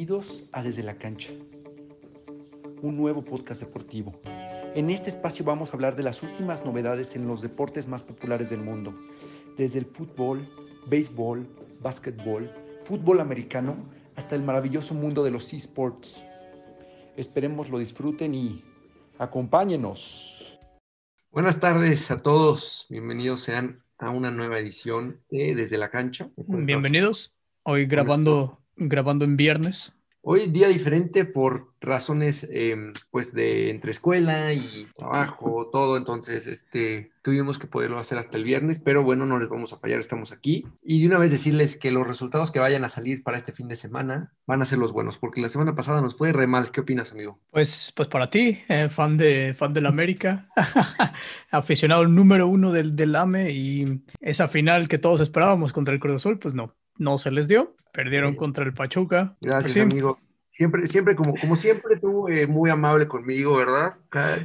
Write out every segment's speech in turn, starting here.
Bienvenidos a Desde la Cancha, un nuevo podcast deportivo. En este espacio vamos a hablar de las últimas novedades en los deportes más populares del mundo, desde el fútbol, béisbol, básquetbol, fútbol americano, hasta el maravilloso mundo de los esports. Esperemos lo disfruten y acompáñenos. Buenas tardes a todos, bienvenidos sean a una nueva edición de Desde la Cancha. Bienvenidos, hoy grabando grabando en viernes. Hoy día diferente por razones em, pues de entre escuela y trabajo, todo, entonces este, tuvimos que poderlo hacer hasta el viernes, pero bueno, no les vamos a fallar, estamos aquí. Y de una vez decirles que los resultados que vayan a salir para este fin de semana van a ser los buenos, porque la semana pasada nos fue re mal. ¿Qué opinas, amigo? Pues, pues para ti, eh, fan de fan del América, aficionado número uno del, del AME y esa final que todos esperábamos contra el Cruz Azul, pues no, no se les dio. Perdieron contra el Pachuca. Gracias, amigo. Siempre, siempre, como, como siempre, tú eh, muy amable conmigo, ¿verdad?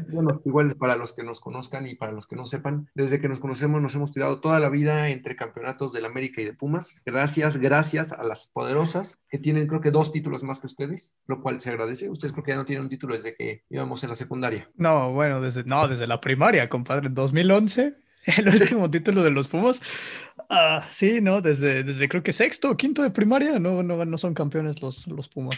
bueno, igual para los que nos conozcan y para los que no sepan, desde que nos conocemos nos hemos tirado toda la vida entre campeonatos del América y de Pumas. Gracias, gracias a las poderosas que tienen creo que dos títulos más que ustedes, lo cual se agradece. Ustedes creo que ya no tienen un título desde que íbamos en la secundaria. No, bueno, desde, no, desde la primaria, compadre, en 2011 el último título de los Pumas. Ah, sí, ¿no? Desde, desde creo que sexto o quinto de primaria no, no, no son campeones los, los Pumas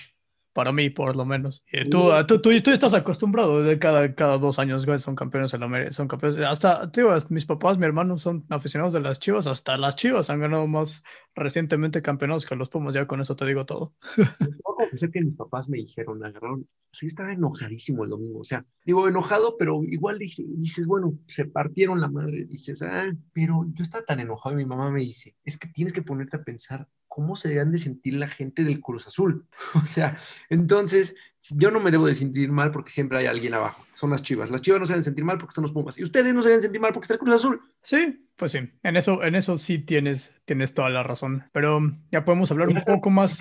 para mí por lo menos. Tú, tú, tú, tú, estás acostumbrado de cada, cada dos años, güey, son campeones en la América, son campeones. Hasta, tío, mis papás, mi hermano son aficionados de las Chivas, hasta las Chivas han ganado más recientemente campeonados que los Pumas, ya con eso te digo todo. Sé que mis papás me dijeron, agarraron, yo estaba enojadísimo el domingo, o sea, digo enojado, pero igual dices, bueno, se partieron la madre, dices, ah, pero yo estaba tan enojado y mi mamá me dice, es que tienes que ponerte a pensar cómo se deben de sentir la gente del Cruz Azul. O sea, entonces yo no me debo de sentir mal porque siempre hay alguien abajo. Son las chivas. Las chivas no se deben sentir mal porque están los Pumas. Y ustedes no se deben sentir mal porque está el Cruz Azul. Sí, pues sí. En eso, en eso sí tienes, tienes toda la razón. Pero ya podemos hablar un poco más.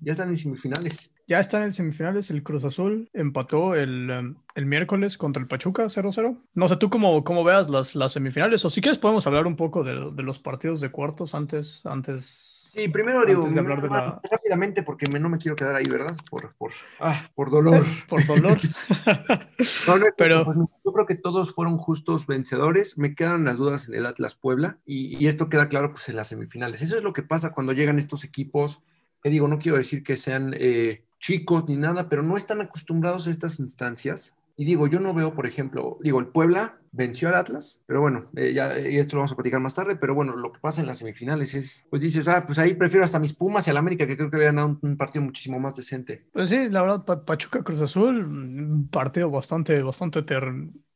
Ya están en semifinales. Ya están en semifinales. El Cruz Azul empató el, um, el miércoles contra el Pachuca 0-0. No sé tú cómo, cómo veas las, las semifinales. O si quieres podemos hablar un poco de, de los partidos de cuartos antes, antes Sí, primero digo, rápidamente porque no me quiero quedar ahí, ¿verdad? Por, por, ah, por dolor. por dolor. no, no, pero pues, yo creo que todos fueron justos vencedores. Me quedan las dudas en el Atlas Puebla y, esto queda claro pues en las semifinales. Eso es lo que pasa cuando llegan estos equipos. Que digo, no quiero decir que sean eh, chicos ni nada, pero no están acostumbrados a estas instancias y digo, yo no veo, por ejemplo, digo, el Puebla venció al Atlas, pero bueno, eh, ya esto lo vamos a platicar más tarde, pero bueno, lo que pasa en las semifinales es, pues dices, ah, pues ahí prefiero hasta mis Pumas y al América, que creo que habían dado un, partido muchísimo más decente. Pues sí, la verdad, Pachuca Cruz Azul, un partido bastante, bastante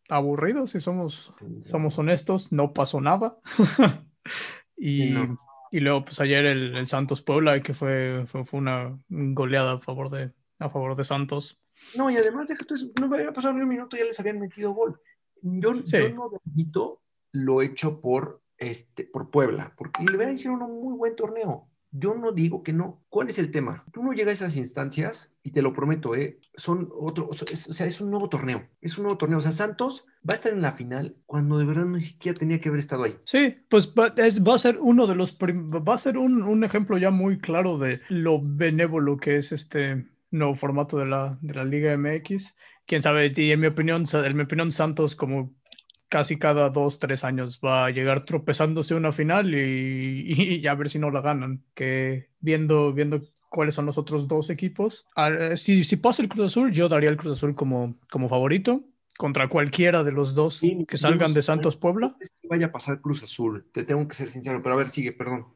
aburrido, si somos, somos honestos, no pasó nada. y, y luego, pues ayer el, Santos Puebla, que fue, fue, fue una goleada a favor de, a favor de Santos. No, y además de que no me había pasado ni un minuto, ya les habían metido gol. Yo, yo no bendito lo hecho por, este, por Puebla, porque le a hicieron un muy buen torneo. Yo no digo que no. ¿Cuál es el tema? Tú no llegas a esas instancias y te lo prometo, ¿eh? Son otro, o sea, es un nuevo torneo. Es un nuevo torneo. O sea, Santos va a estar en la final cuando de verdad ni siquiera tenía que haber estado ahí. Sí, pues va, va a ser uno de los, va a ser un, un, ejemplo ya muy claro de lo benévolo que es este, nuevo formato de la, de la Liga MX. Quién sabe, y en mi opinión, en mi opinión, Santos, como casi cada dos, tres años, va a llegar tropezándose una final y, y, a ver si no la ganan. Que viendo, viendo cuáles son los otros dos equipos, si, si pasa el Cruz Azul, yo daría el Cruz Azul como, como favorito contra cualquiera de los dos que salgan de Santos Puebla. Vaya a pasar Cruz Azul, te tengo que ser sincero, pero a ver, sigue, perdón.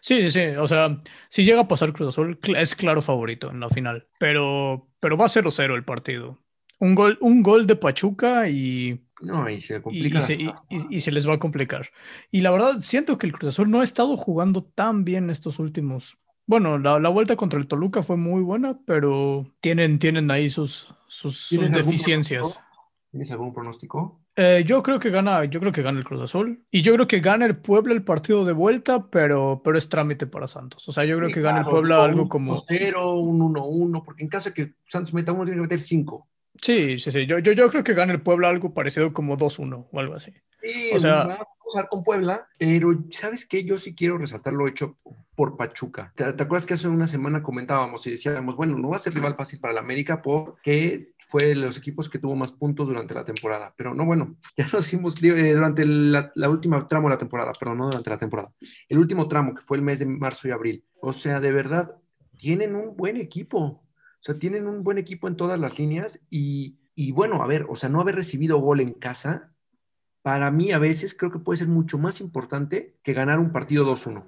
Sí, sí, o sea, si llega a pasar Cruz Azul, es claro favorito en la final, pero, pero va a 0-0 el partido. Un gol, un gol de Pachuca y... No, y se complica. Y, se, les va a complicar. Y la verdad, siento que el Cruz Azul no ha estado jugando tan bien estos últimos... Bueno, la, la vuelta contra el Toluca fue muy buena, pero tienen, tienen ahí sus, sus, sus deficiencias. ¿Tienes algún pronóstico? Eh, yo creo que gana, yo creo que gana el Cruz Azul. Y yo creo que gana el Puebla el partido de vuelta, pero, pero es trámite para Santos. O sea, yo creo que gana el Puebla algo como. 0, un 1-1, porque en caso de que Santos meta uno, tiene que meter 5. Sí, sí, sí. Yo, yo, yo creo que gana el Puebla algo parecido como 2-1 o algo así. Sí, o sea. Pasar con Puebla, pero ¿sabes qué? Yo sí quiero resaltar lo hecho por Pachuca. ¿Te, acuerdas que hace una semana comentábamos y decíamos, bueno, no va a ser rival fácil para la América porque fue de los equipos que tuvo más puntos durante la temporada? Pero no, bueno, ya nos hicimos eh, durante la, la, última tramo de la temporada, perdón, no durante la temporada. El último tramo, que fue el mes de marzo y abril. O sea, de verdad, tienen un buen equipo. O sea, tienen un buen equipo en todas las líneas y, y bueno, a ver, o sea, no haber recibido gol en casa para mí a veces creo que puede ser mucho más importante que ganar un partido 2-1.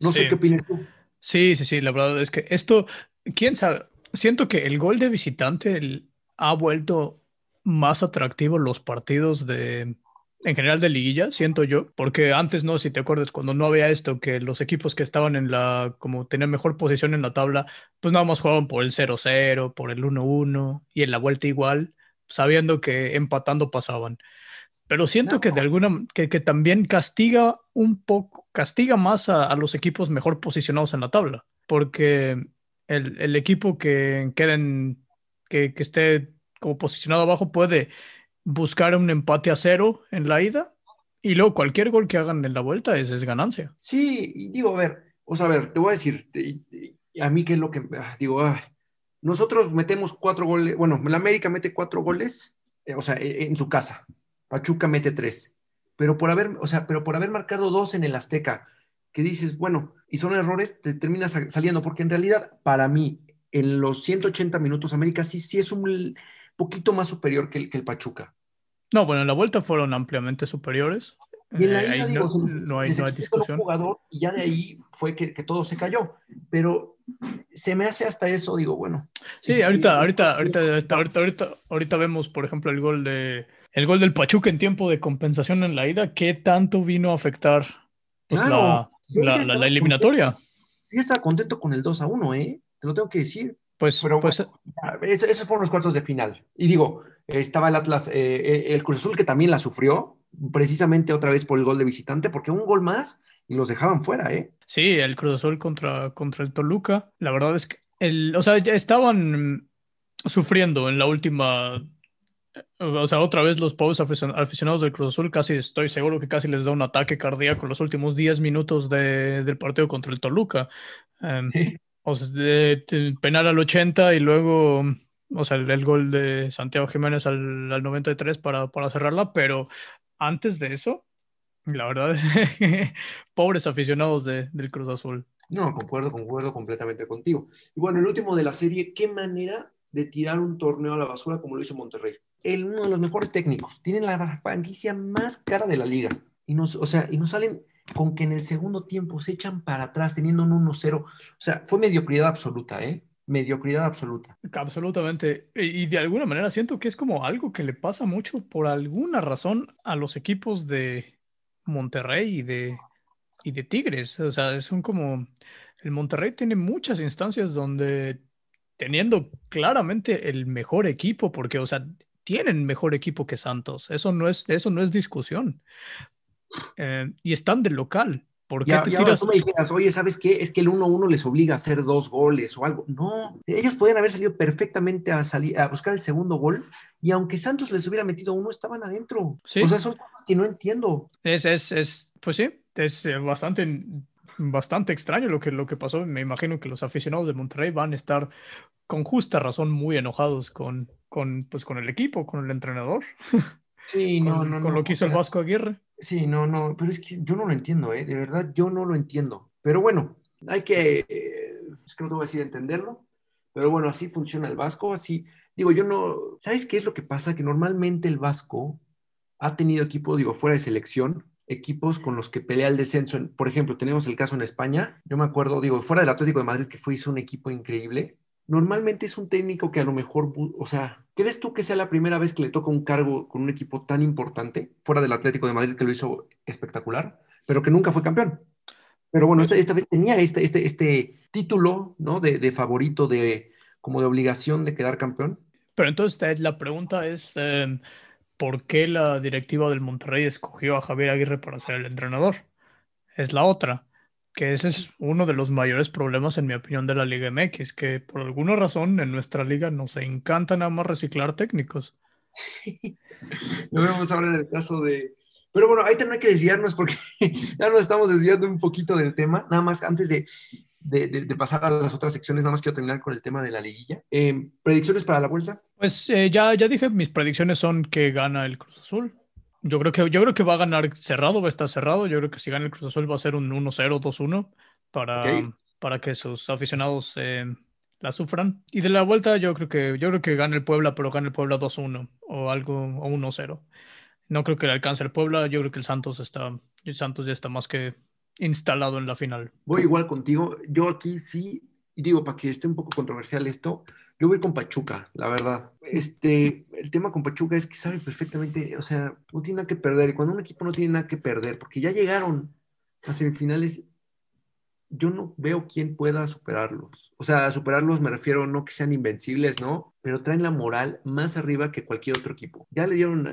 No sé qué opinas tú. Sí, sí, sí, la verdad es que esto, quién sabe, siento que el gol de visitante ha vuelto más atractivo los partidos de, en general de liguilla, siento yo, porque antes no, si te acuerdas, cuando no había esto, que los equipos que estaban en la, como tenían mejor posición en la tabla, pues nada más jugaban por el 0-0, por el 1-1 y en la vuelta igual, sabiendo que empatando pasaban. Pero siento que de alguna que, que, también castiga un poco, castiga más a, los equipos mejor posicionados en la tabla, porque el, el equipo que queden, que, que, esté como posicionado abajo puede buscar un empate a cero en la ida y luego cualquier gol que hagan en la vuelta es, es ganancia. Sí, digo, a ver, o sea, a ver, te voy a decir, a mí qué es lo que, ah, digo, nosotros metemos cuatro goles, bueno, la América mete cuatro goles, eh, o sea, e, en su casa, Pachuca mete tres. Pero por haber, o sea, pero por haber marcado dos en el Azteca, que dices, bueno, y son errores, te terminas saliendo, porque en realidad, para mí, en los 180 minutos, América sí, sí es un poquito más superior que el, que el Pachuca. No, bueno, en la vuelta fueron ampliamente superiores. Y en la eh, no, no, hay, no hay discusión. Jugador, y ya de ahí fue que, que, todo se cayó. Pero se me hace hasta eso, digo, bueno. Sí, ahorita, ahorita, ahorita, ahorita, ahorita, ahorita vemos, por ejemplo, el gol de, el gol del Pachuca en tiempo de compensación en la ida, ¿qué tanto vino a afectar pues, la, la, eliminatoria? Yo estaba contento con el 2 a 1, ¿eh? Te lo tengo que decir. Pues, Pero, pues esos fueron los cuartos de final. Y digo, estaba el Atlas, eh, eh, el Cruz Azul que también la sufrió, precisamente otra vez por el gol de visitante, porque un gol más y los dejaban fuera, ¿eh? Sí, el Cruz Azul contra, contra el Toluca. La verdad es que, el, o sea, ya estaban sufriendo en la última o sea, otra vez los pobres aficionados del Cruz Azul, casi estoy seguro que casi les da un ataque cardíaco los últimos 10 minutos del partido contra el Toluca. Em, sí. O sea, de, penal al 80 y luego, o sea, el, gol de Santiago Jiménez al, al 93 para, para cerrarla, pero antes de eso, la verdad es pobres aficionados de, del Cruz Azul. No, concuerdo, concuerdo completamente contigo. Y bueno, el último de la serie, ¿qué manera de tirar un torneo a la basura como lo hizo Monterrey? el, uno de los mejores técnicos, tienen la franquicia más cara de la liga. Y nos, o sea, y nos salen con que en el segundo tiempo se echan para atrás teniendo un 1-0. O sea, fue mediocridad absoluta, ¿eh? Mediocridad absoluta. Absolutamente. Y de alguna manera siento que es como algo que le pasa mucho por alguna razón a los equipos de Monterrey y de, y de Tigres. O sea, son como... El Monterrey tiene muchas instancias donde teniendo claramente el mejor equipo, porque, o sea, tienen mejor equipo que Santos. Eso no es, eso no es discusión. Eh, y están del local. ¿Por qué te tiras? Tú me dijeras, oye, ¿sabes qué? Es que el 1-1 les obliga a hacer dos goles o algo. No, ellos podían haber salido perfectamente a, salir, a buscar el segundo gol y aunque Santos les hubiera metido uno, estaban adentro. O sea, son cosas que no entiendo. Es, es, es pues sí, es eh, bastante, bastante extraño lo que, lo que pasó. Me imagino que los aficionados de Monterrey van a estar con justa razón muy enojados con, con, pues, con el equipo, con el entrenador. Sí, no, no. Con lo que hizo el Vasco Aguirre. Sí, no, no, pero es que yo no lo entiendo, ¿eh? de verdad, yo no lo entiendo. Pero bueno, hay que, eh, es que no te voy a decir entenderlo, pero bueno, así funciona el Vasco, así, digo, yo no, ¿sabes qué es lo que pasa? Que normalmente el Vasco ha tenido equipos, digo, fuera de selección, equipos con los que pelea el descenso. Por ejemplo, tenemos el caso en España, yo me acuerdo, digo, fuera del Atlético de Madrid, que fue, hizo un equipo increíble, normalmente es un técnico que a lo mejor, o sea, ¿crees tú que sea la primera vez que le toca un cargo con un equipo tan importante, fuera del Atlético de Madrid, que lo hizo espectacular, pero que nunca fue campeón? Pero bueno, esta, vez tenía este, este, este título, ¿no? De, favorito, de como de obligación de quedar campeón. Pero entonces la pregunta es, em, ¿por qué la directiva del Monterrey escogió a Javier Aguirre para ser el entrenador? Es la otra que ese es uno de los mayores problemas, en mi opinión, de la Liga MX, que por alguna razón en nuestra liga nos encanta nada más reciclar técnicos. Sí. Lo vemos ahora en el caso de, Pero bueno, ahí hay que desviarnos porque ya nos estamos desviando un poquito del tema. Nada más antes de, de, pasar a las otras secciones, nada más quiero terminar con el tema de la liguilla. Eh, ¿Predicciones para la vuelta? Pues eh, ya, ya dije, mis predicciones son que gana el Cruz Azul. Yo creo, que, yo creo que va a ganar cerrado, va a estar cerrado. Yo creo que si gana el Cruz Azul va a ser un 1-0, 2-1 para, para que sus aficionados eh, la sufran. Y de la vuelta yo creo que yo creo que gana el Puebla, pero gana el Puebla 2-1 o algo o 1-0. No creo que le alcance el Puebla, yo creo que el Santos está el Santos ya está más que instalado en la final. Voy igual contigo. Yo aquí sí, y digo, para que esté un poco controversial esto, yo voy con Pachuca, la verdad. Este, el tema con Pachuca es que sabe perfectamente, o sea, no tiene nada que perder. Y cuando un equipo no tiene nada que perder, porque ya llegaron a semifinales, yo no veo quién pueda superarlos. O sea, superarlos me refiero no que sean invencibles, ¿no? Pero traen la moral más arriba que cualquier otro equipo. Ya le dieron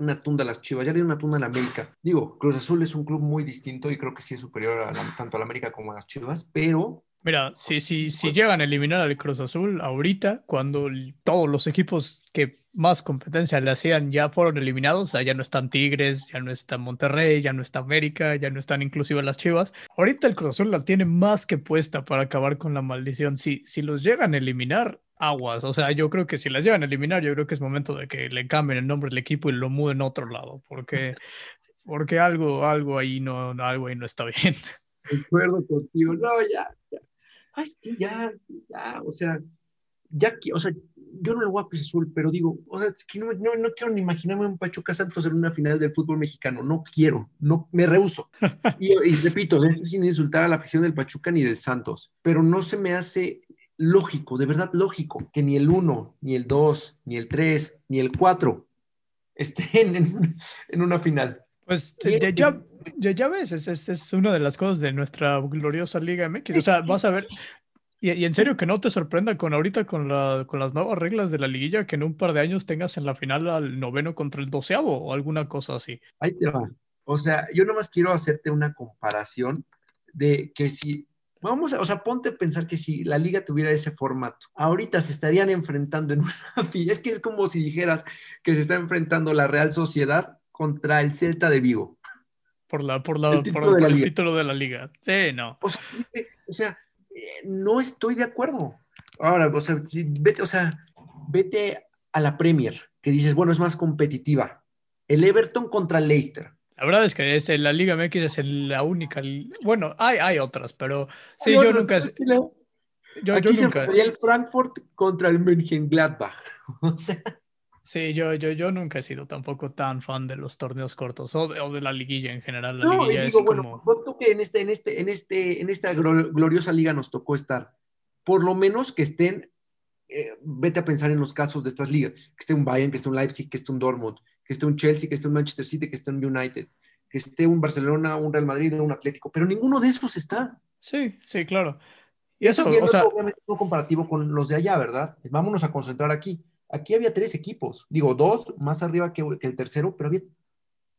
una, tunda a las Chivas, ya le dieron una tunda a la América. Digo, Cruz Azul es un club muy distinto y creo que sí es superior tanto a la América como a las Chivas, pero Mira, si, si, si llegan a eliminar al Cruz Azul ahorita, cuando todos los equipos que más competencia le hacían ya fueron eliminados, ya no están Tigres, ya no está Monterrey, ya no está América, ya no están inclusive las Chivas. Ahorita el Cruz Azul la tiene más que puesta para acabar con la maldición. Si, si los llegan a eliminar, aguas. O sea, yo creo que si las llegan a eliminar, yo creo que es momento de que le cambien el nombre del equipo y lo muden a otro lado, porque, porque algo, algo ahí no, algo ahí no está bien. De acuerdo contigo. No, ya, ya ah, es que ya, ya, o sea, ya, o sea, yo no le voy a Cruz Azul, pero digo, o sea, es que no, no, no, quiero ni imaginarme un Pachuca Santos en una final del fútbol mexicano, no quiero, no, me rehuso. Y, y repito, sin insultar a la afición del Pachuca ni del Santos, pero no se me hace lógico, de verdad lógico, que ni el 1, ni el 2, ni el 3, ni el 4 estén en, en una final. Pues ya, ya, ya, ves, es, es, es, una de las cosas de nuestra gloriosa Liga MX. O sea, vas a ver, y, y en serio que no te sorprenda con ahorita con, la, con las nuevas reglas de la liguilla que en un par de años tengas en la final al noveno contra el doceavo o alguna cosa así. Ahí te va. O sea, yo nomás quiero hacerte una comparación de que si Vamos a, o sea, ponte a pensar que si la liga tuviera ese formato, ahorita se estarían enfrentando en una Es que es como si dijeras que se está enfrentando la Real Sociedad contra el Celta de Vigo. Por, la, por, la, el, título, por, el título de la liga. Sí, no. O sea, eh, no estoy de acuerdo. Ahora, o sea, vete, o sea, vete a la Premier, que dices, bueno, es más competitiva. El Everton contra el Leicester. La verdad es que es, la Liga MX es la única. Bueno, hay, hay otras, pero sí, yo nunca. Yo, Aquí yo nunca. Se el Frankfurt contra el Mönchengladbach. O sea. Sí, yo, yo, yo nunca he sido tampoco tan fan de los torneos cortos o de, la liguilla en general. La no, liguilla digo, es bueno, como... que en, este, en, este, en, este, en esta gloriosa liga nos tocó estar, por lo menos que estén, eh, vete a pensar en los casos de estas ligas, que esté un Bayern, que esté un Leipzig, que esté un Dortmund, que esté un Chelsea, que esté un Manchester City, que esté un United, que esté un Barcelona, un Real Madrid, un Atlético, pero ninguno de esos está. Sí, sí, claro. Y eso, o sea, obviamente no comparativo con los de allá, ¿verdad? Vámonos a concentrar aquí Aquí había tres equipos, digo, dos más arriba que, el tercero, pero había,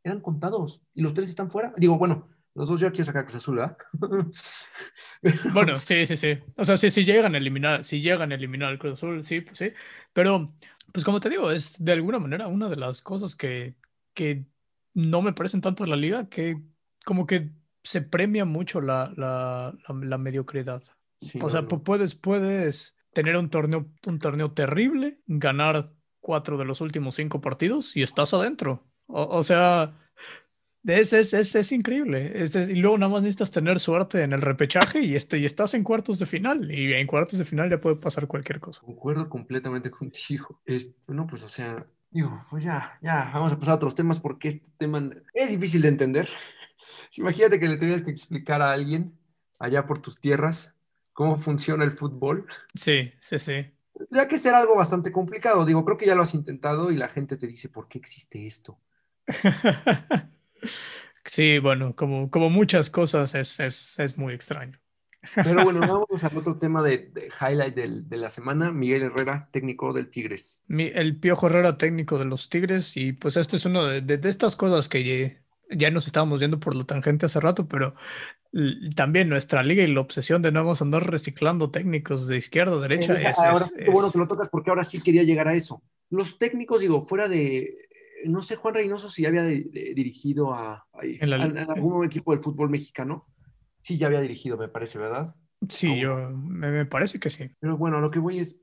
eran contados y los tres están fuera. Digo, bueno, los dos ya quiero sacar Cruz Azul, ¿verdad? bueno, sí, sí, sí. O sea, si llegan a eliminar, si llegan a eliminar el Cruz Azul, sí, pues sí. Pero, pues como te digo, es de alguna manera una de las cosas que, que no me parecen tanto en la liga, que como que se premia mucho la, la, la, mediocridad. o sea, puedes, puedes tener un torneo, un torneo terrible, ganar cuatro de los últimos cinco partidos y estás adentro. O, sea, es, es, es, es increíble. y luego nada más necesitas tener suerte en el repechaje y, este, y estás en cuartos de final. Y en cuartos de final ya puede pasar cualquier cosa. Concuerdo completamente contigo. Es, no, pues o sea, digo, pues ya, ya, vamos a pasar a otros temas porque este tema es difícil de entender. Imagínate que le tuvieras que explicar a alguien allá por tus tierras cómo funciona el fútbol. Sí, sí, sí. Tendría que ser algo bastante complicado. Digo, creo que ya lo has intentado y la gente te dice, ¿por qué existe esto? sí, bueno, como, como muchas cosas es, es, es muy extraño. Pero bueno, vamos al otro tema de, highlight de la semana. Miguel Herrera, técnico del Tigres. el Piojo Herrera, técnico de los Tigres. Y pues este es uno de, de estas cosas que ya nos estábamos viendo por la tangente hace rato, pero también nuestra liga y la obsesión de no vamos a andar reciclando técnicos de izquierda a derecha. ahora sí, bueno que lo tocas porque ahora sí quería llegar a eso. Los técnicos, digo, fuera de no sé, Juan Reynoso si había dirigido a, algún equipo del fútbol mexicano. Sí, ya había dirigido, me parece, ¿verdad? Sí, yo me, parece que sí. Pero bueno, lo que voy es,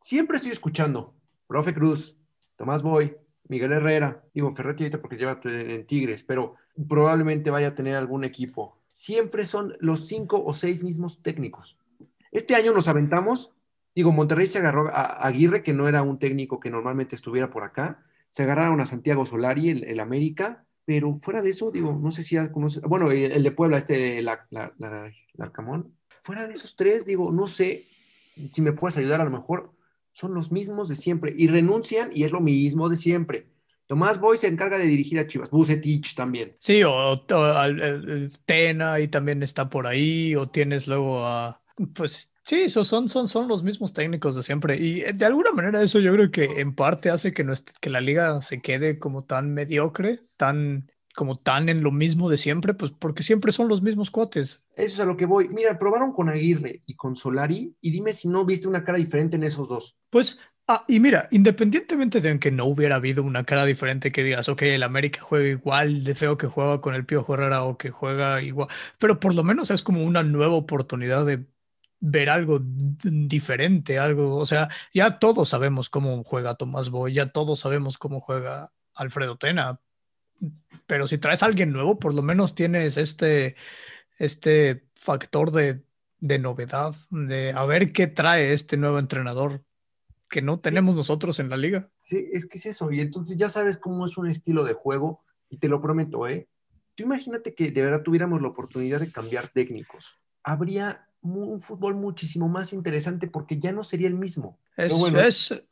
siempre estoy escuchando, profe Cruz, Tomás Boy, Miguel Herrera, digo Ferretti ahorita porque lleva en Tigres, pero probablemente vaya a tener algún equipo. Siempre son los cinco o seis mismos técnicos. Este año nos aventamos, digo, Monterrey se agarró a Aguirre, que no era un técnico que normalmente estuviera por acá, se agarraron a Santiago Solari, el, América, pero fuera de eso, digo, no sé si ya conoce, bueno, el, de Puebla, este, la, la, la, fuera de esos tres, digo, no sé si me puedes ayudar, a lo mejor son los mismos de siempre y renuncian y es lo mismo de siempre. Tomás Boy se encarga de dirigir a Chivas, Bucetich también. Sí, o, Tena y también está por ahí, o tienes luego a, pues sí, son, son, son los mismos técnicos de siempre. Y eh, de alguna manera eso yo creo que en parte hace que, que la liga se quede como tan mediocre, tan como tan en lo mismo de siempre, pues porque siempre son los mismos cuates. Eso es a lo que voy. Mira, probaron con Aguirre y con Solari y dime si no viste una cara diferente en esos dos. Pues, ah, y mira, independientemente de que no hubiera habido una cara diferente que digas, ok, el América juega igual de feo que juega con el Pío Herrera o que juega igual, pero por lo menos es como una nueva oportunidad de ver algo diferente, algo, o sea, ya todos sabemos cómo juega Tomás Boy, ya todos sabemos cómo juega Alfredo Tena, pero si traes a alguien nuevo, por lo menos tienes este, este factor de, de novedad, de a ver qué trae este nuevo entrenador que no tenemos nosotros en la liga. Sí, es que es eso, y entonces ya sabes cómo es un estilo de juego, y te lo prometo, ¿eh? Tú imagínate que de verdad tuviéramos la oportunidad de cambiar técnicos. Habría un fútbol muchísimo más interesante porque ya no sería el mismo. Es,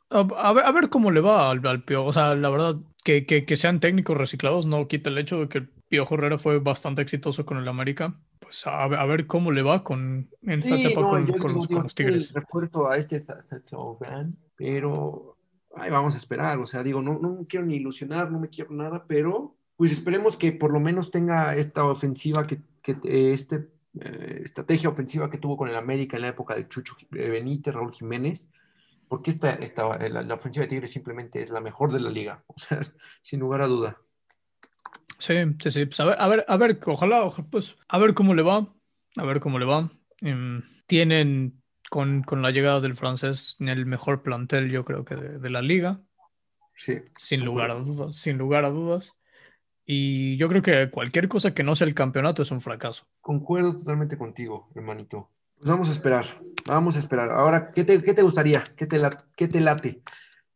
a, ver, a, ver, cómo le va al, al Pío. O sea, la verdad, que, que, que, sean técnicos reciclados no quita el hecho de que el Pío Herrera fue bastante exitoso con el América. Pues a, a ver cómo le va con, en esta etapa con, con, los, con, los, Tigres. Refuerzo a este pero ay, vamos a esperar. O sea, digo, no, no quiero ni ilusionar, no me quiero nada, pero pues esperemos que por lo menos tenga esta ofensiva, que, que este eh, estrategia ofensiva que tuvo con el América en la época de Chucho eh, Benítez, Raúl Jiménez, porque esta, esta eh, la, ofensiva de Tigres simplemente es la mejor de la liga, o sea, sin lugar a duda. Sí, sí, sí, pues a ver, a ver, a ver, ojalá, pues, a ver cómo le va, a ver cómo le va. Em, tienen con, con, la llegada del francés el mejor plantel, yo creo que de, de la liga. Sí. Sin lugar a dudas, sin lugar a dudas. Y yo creo que cualquier cosa que no sea el campeonato es un fracaso. Concuerdo totalmente contigo, hermanito. Pues vamos a esperar, vamos a esperar. Ahora, ¿qué te, qué te gustaría? ¿Qué te, ¿Qué te late?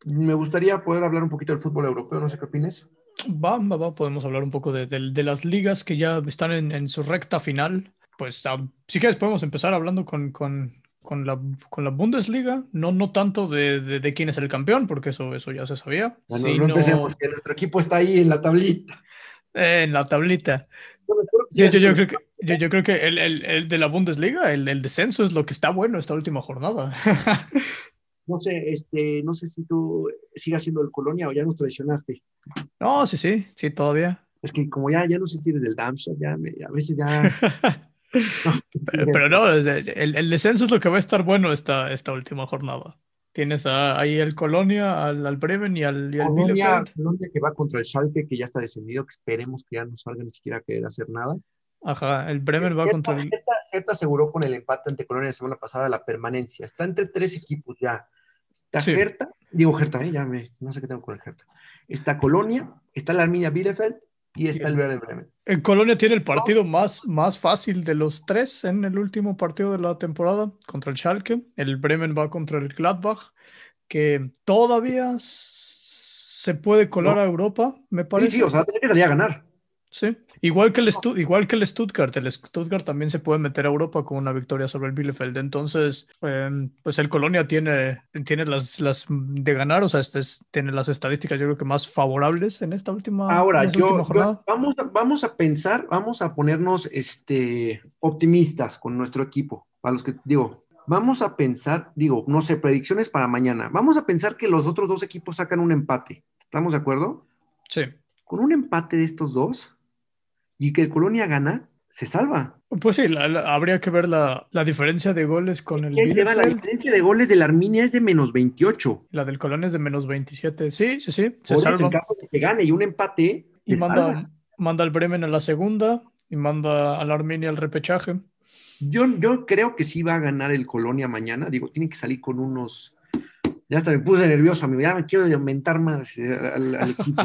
Me gustaría poder hablar un poquito del fútbol europeo, no sé qué opines. Va, va, va, podemos hablar un poco de, de, las ligas que ya están en, en su recta final. Pues ah, si quieres podemos empezar hablando con, con, con, la, con la Bundesliga, no, no tanto de, de, quién es el campeón, porque eso, eso ya se sabía. Bueno, no empecemos, que nuestro equipo está ahí en la tablita en la tablita. Yo, yo, creo que, yo, yo, creo que el, el, el de la Bundesliga, el, el, descenso es lo que está bueno esta última jornada. no sé, este, no sé si tú sigas siendo el Colonia o ya nos traicionaste. No, sí, sí, sí, todavía. Es que como ya, ya no sé si eres del Darmstadt, ya a veces ya... pero, no, el, el, descenso es lo que va a estar bueno esta, esta última jornada. Tienes ahí el Colonia, al, Bremen y al, y Colonia, Colonia, que va contra el Schalke, que ya está descendido, que esperemos que ya no salga ni siquiera a querer hacer nada. Ajá, el Bremen va contra el... Hertha, aseguró con el empate ante Colonia la semana pasada la permanencia. Está entre tres equipos ya. Está sí. digo Hertha, ¿eh? ya me, no sé qué tengo con el Hertha. Está Colonia, está la Arminia Bielefeld y está el Verde Bremen. En Colonia tiene el partido más, más fácil de los tres en el último partido de la temporada contra el Schalke. El Bremen va contra el Gladbach, que todavía se puede colar a Europa, me parece. Sí, sí, o sea, tiene que salir a ganar. Sí, igual que, el igual que el Stuttgart, el Stuttgart también se puede meter a Europa con una victoria sobre el Bielefeld. Entonces, em, pues el Colonia tiene, tiene las, las de ganar, o sea, este tiene las estadísticas yo creo que más favorables en esta última, Ahora, yo, vamos, a, vamos a pensar, vamos a ponernos este, optimistas con nuestro equipo, a los que digo, vamos a pensar, digo, no sé, predicciones para mañana, vamos a pensar que los otros dos equipos sacan un empate, ¿estamos de acuerdo? Sí. Con un empate de estos dos, y que el Colonia gana, se salva. Pues sí, habría que ver la, la, diferencia de goles con el. Lleva la diferencia de goles de la Arminia es de menos 28. La del Colonia es de menos 27. Sí, sí, sí. Se salva. que gane y un empate. Y manda, manda al Bremen a la segunda y manda al Arminia al repechaje. Yo, yo creo que sí va a ganar el Colonia mañana. Digo, tiene que salir con unos. Ya hasta me puse nervioso, amigo. Ya me quiero aumentar más eh, al, equipo.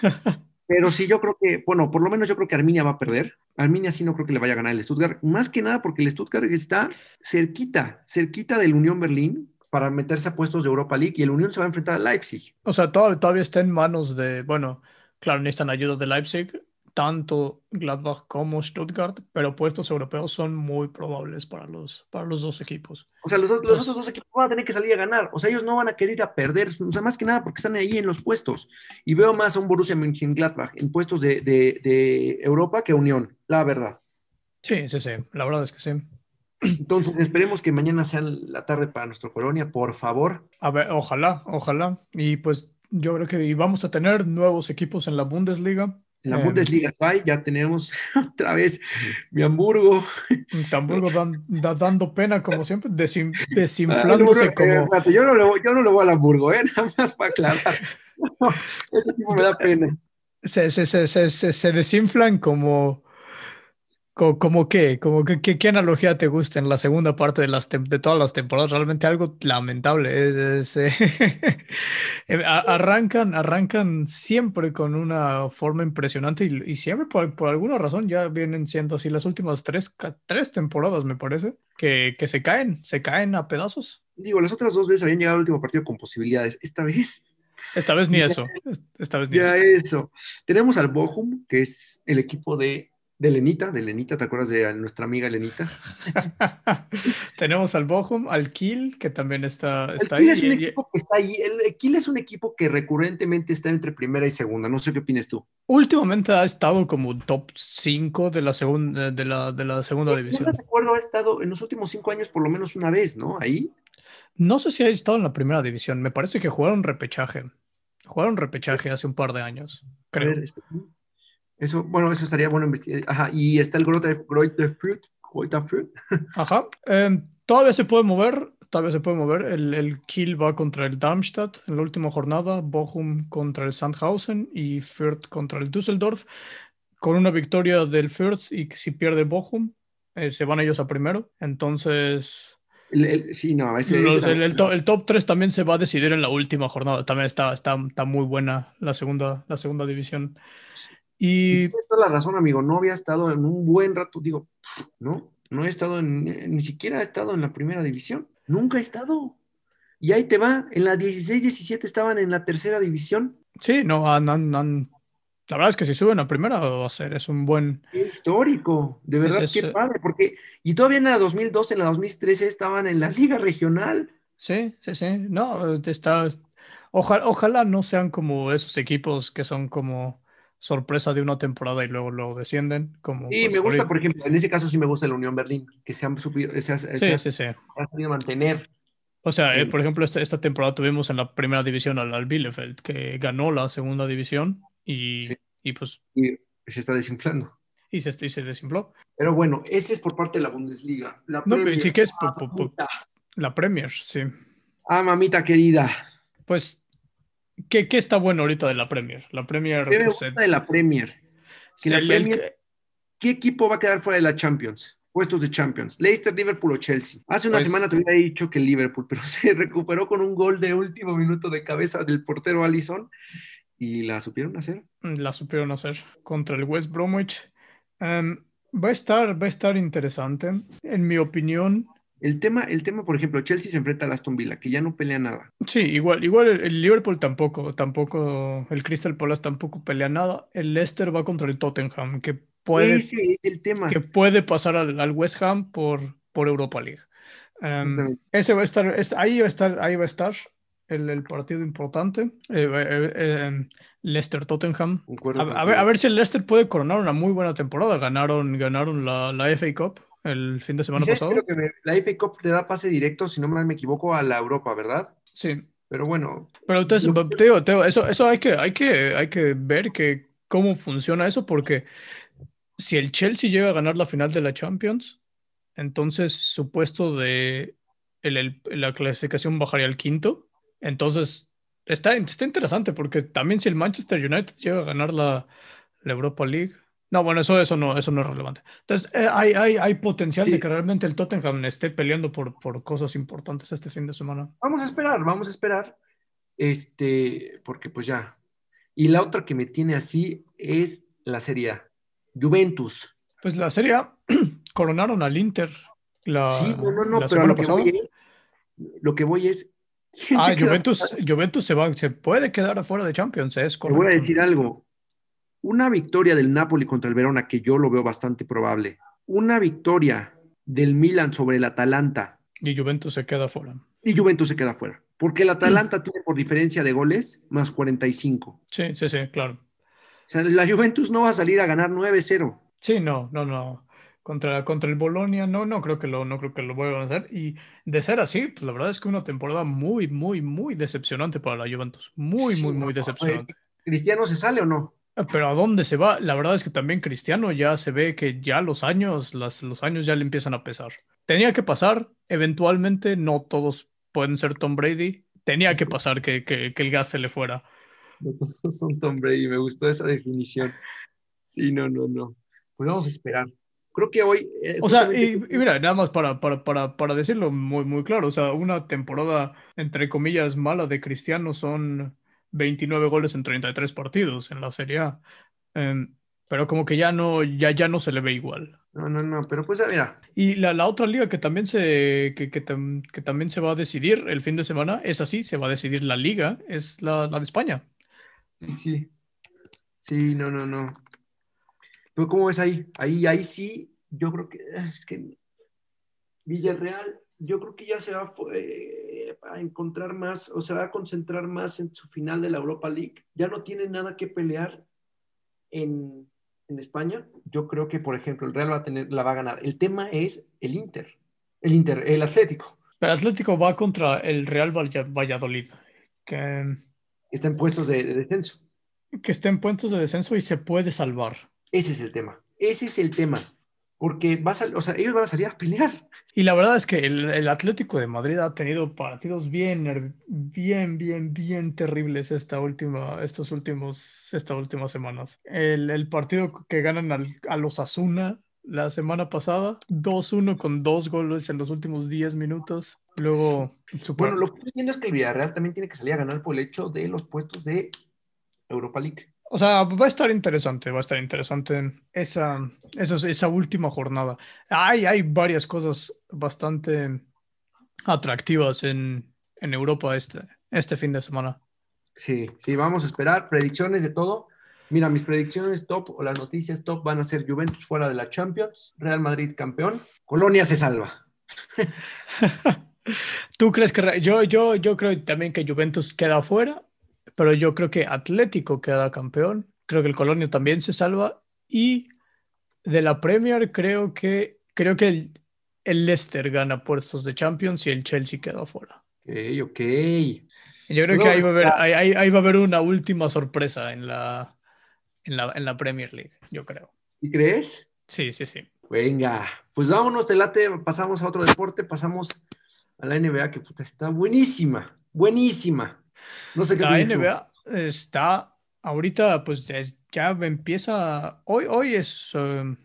Pero sí, yo creo que, bueno, por lo menos yo creo que Arminia va a perder. Arminia sí no creo que le vaya a ganar el Stuttgart. Más que nada porque el Stuttgart está cerquita, cerquita del Unión Berlín para meterse a puestos de Europa League y el Unión se va a enfrentar a Leipzig. O sea, todavía, todavía está en manos de, bueno, claro, necesitan ayuda de Leipzig, tanto Gladbach como Stuttgart, pero puestos europeos son muy probables para los, para los dos equipos. O sea, los, otros dos equipos van a tener que salir a ganar. O sea, ellos no van a querer ir a perder. O sea, más que nada porque están ahí en los puestos. Y veo más a un Borussia Mönchengladbach en puestos de, de, Europa que Unión, la verdad. Sí, sí, sí. La verdad es que sí. Entonces, esperemos que mañana sea la tarde para nuestra colonia, por favor. A ver, ojalá, ojalá. Y pues yo creo que vamos a tener nuevos equipos en la Bundesliga. En la Bundesliga ya tenemos otra vez mi Hamburgo. Hamburgo dando pena, como siempre, desinflándose como. yo, no le voy, yo no le voy al Hamburgo, ¿eh? nada más para aclarar. ese tipo me da pena. Se, se, se, se desinflan como ¿Cómo qué? ¿Cómo que, qué, analogía te gusta en la segunda parte de, las de todas las temporadas? Realmente algo lamentable. Es, eh, eh, arrancan, arrancan siempre con una forma impresionante y, siempre por, alguna razón ya vienen siendo así las últimas tres, tres temporadas, me parece, que, que se caen, se caen a pedazos. Digo, las otras dos veces habían llegado al último partido con posibilidades. Esta vez esta vez ni eso. Esta vez ni ya eso. Tenemos al Bochum, que es el equipo de de Lenita, de Lenita, ¿te acuerdas de nuestra amiga Lenita? Tenemos al Bochum, al Kiel, que también está, está ahí. Es un equipo que está ahí. El Kiel es un equipo que recurrentemente está entre primera y segunda. No sé qué opinas tú. Últimamente ha estado como top 5 de la, segunda de la, de la segunda división. No recuerdo, ha estado en los últimos cinco años por lo menos una vez, ¿no? Ahí. No sé si ha estado en la primera división. Me parece que jugaron repechaje. Jugaron repechaje hace un par de años, creo. Eso, bueno, eso estaría bueno investigar. Ajá, y está el Greuther Fruit. Fruit. Ajá. Em, todavía se puede mover, todavía se puede mover. El, el Kiel va contra el Darmstadt en la última jornada, Bochum contra el Sandhausen y Fürth contra el Düsseldorf. Con una victoria del Fürth y si pierde Bochum, eh, se van ellos a primero. Entonces, sí, no, el, top, 3 también se va a decidir en la última jornada. También está, está, está muy buena la segunda, la segunda división. Y... Tienes toda la razón, amigo. No había estado en un buen rato, digo, no, no he estado en, ni siquiera he estado en la primera división. Nunca he estado. Y ahí te va, en la 16-17 estaban en la tercera división. Sí, no, la verdad es que si suben a primera va a ser, es un buen... histórico, de verdad, qué padre, porque, y todavía en la 2012, en la 2013 estaban en la liga regional. Sí, sí, sí, no, está, ojalá, ojalá no sean como esos equipos que son como sorpresa de una temporada y luego lo descienden. Como, sí, pues, me gusta, por ejemplo, en ese caso sí me gusta la Unión Berlín, que se han subido, se, sí, sí, sí. podido mantener. O sea, eh, por ejemplo, esta, esta, temporada tuvimos en la primera división al, al Bielefeld, que ganó la segunda división y, y pues... Y se está desinflando. Y se, y se desinfló. Pero bueno, ese es por parte de la Bundesliga. La no, pero sí que es la Premier, sí. Ah, mamita querida. Pues ¿Qué, ¿Qué, está bueno ahorita de la Premier? La Premier. ¿Qué me pues, gusta de la Premier? ¿Qué equipo va a quedar fuera de la Champions? Puestos de Champions. Leicester, Liverpool o Chelsea. Hace una pues semana te hubiera dicho que el Liverpool, pero se recuperó con un gol de último minuto de cabeza del portero Allison y la supieron hacer. La supieron hacer contra el West Bromwich. Em, va, a estar, va a estar interesante. En mi opinión, el tema, el tema, por ejemplo, Chelsea se enfrenta a Aston Villa, que ya no pelea nada. Sí, igual, igual el, Liverpool tampoco, tampoco, el Crystal Palace tampoco pelea nada. El Leicester va contra el Tottenham, que puede, el tema. Que puede pasar al, West Ham por, por Europa League. Em, ese va a estar, es, ahí va a estar, ahí va a estar el, partido importante. Eh, eh, em, Leicester Tottenham. A, ver, a, ver, si el Leicester puede coronar una muy buena temporada. Ganaron, ganaron la, la FA Cup el fin de semana pasado. Creo que la FA Cup te da pase directo, si no me equivoco, a la Europa, ¿verdad? Sí. Pero bueno. Pero entonces, Teo, Teo, eso, eso hay, que, hay, que, hay que ver que cómo funciona eso, porque si el Chelsea llega a ganar la final de la Champions, entonces su puesto de la clasificación bajaría al quinto. Entonces, está, está interesante porque también si el Manchester United llega a ganar la, la Europa League, no, bueno, eso, eso, no, eso no es relevante. Entonces, eh, hay, hay, hay, potencial de que realmente el Tottenham esté peleando por, por cosas importantes este fin de semana. Vamos a esperar, vamos a esperar. Este, porque pues ya. Y la otra que me tiene así es la Serie A. Juventus. Pues la Serie A coronaron al Inter. La, sí, no, no, no, pero lo que, voy es, lo que voy es. Ah, Juventus, Juventus se, va, se puede quedar afuera de Champions, es. Te voy a decir algo una victoria del Napoli contra el Verona, que yo lo veo bastante probable, una victoria del Milan sobre el Atalanta. Y Juventus se queda fuera. Y Juventus se queda fuera. Porque el Atalanta tiene por diferencia de goles más 45. Sí, sí, sí, claro. O sea, la Juventus no va a salir a ganar 9-0. Sí, no, no, no. Contra, contra el Bolonia, no, no creo que lo, no creo que lo vuelvan a hacer. Y de ser así, pues la verdad es que una temporada muy, muy, muy decepcionante para la Juventus. Muy, muy, muy decepcionante. ¿Cristiano se sale o no? Ah, pero ¿a dónde se va? La verdad es que también Cristiano ya se ve que ya los años, los años ya le empiezan a pesar. Tenía que pasar, eventualmente, no todos pueden ser Tom Brady. Tenía que pasar que, que, el gas se le fuera. No todos son Tom Brady, me gustó esa definición. Sí, no, no, no. Pues vamos a esperar. Creo que hoy. Eh, o sea, y, mira, nada más para, para, para, para decirlo muy, muy claro, o sea, una temporada, entre comillas, mala de Cristiano son 29 goles en 33 partidos en la Serie A. Em, pero como que ya no, ya, ya no se le ve igual. No, no, no, pero pues mira. Y la, la otra liga que también, se, que, que, también se va a decidir el fin de semana es así, se va a decidir la liga, es la, la de España. Sí, sí. Sí, no, no, no. Pero ¿cómo ves ahí? Ahí, ahí sí, yo creo que es que Villarreal yo creo que ya se va eh, a encontrar más, o se va a concentrar más en su final de la Europa League. Ya no tiene nada que pelear en, España. Yo creo que, por ejemplo, el Real va a tener, la va a ganar. El tema es el Inter, el Inter, el Atlético. Pero Atlético va contra el Real Valladolid, que está en puestos de descenso. Que está en puestos de descenso y se puede salvar. Ese es el tema. Ese es el tema porque vas a, o sea, ellos van a salir a pelear. Y la verdad es que el, Atlético de Madrid ha tenido partidos bien, bien, bien, bien terribles esta última, estos últimos, estas últimas semanas. El, partido que ganan al, a los Asuna la semana pasada, 2-1 con dos goles en los últimos 10 minutos. Luego, bueno, lo que entiendo es que el Villarreal también tiene que salir a ganar por el hecho de los puestos de Europa League. O sea, va a estar interesante, va a estar interesante esa, esa, esa última jornada. Hay, hay varias cosas bastante atractivas en, en Europa este, este fin de semana. Sí, sí, vamos a esperar predicciones de todo. Mira, mis predicciones top o las noticias top van a ser Juventus fuera de la Champions, Real Madrid campeón, Colonia se salva. ¿Tú crees que yo, yo, yo creo también que Juventus queda fuera pero yo creo que Atlético queda campeón, creo que el Colonia también se salva y de la Premier creo que creo que el, el Leicester gana puestos de Champions y el Chelsea queda fuera. Ok, ok. Yo creo que ahí va, a haber, ahí, va a haber una última sorpresa en la, en la, en la Premier League, yo creo. ¿Y crees? Sí, sí, sí. Venga, pues vámonos, late, pasamos a otro deporte, pasamos a la NBA, que puta, está buenísima, buenísima. No sé qué La NBA está ahorita, pues ya empieza. Hoy, hoy es um,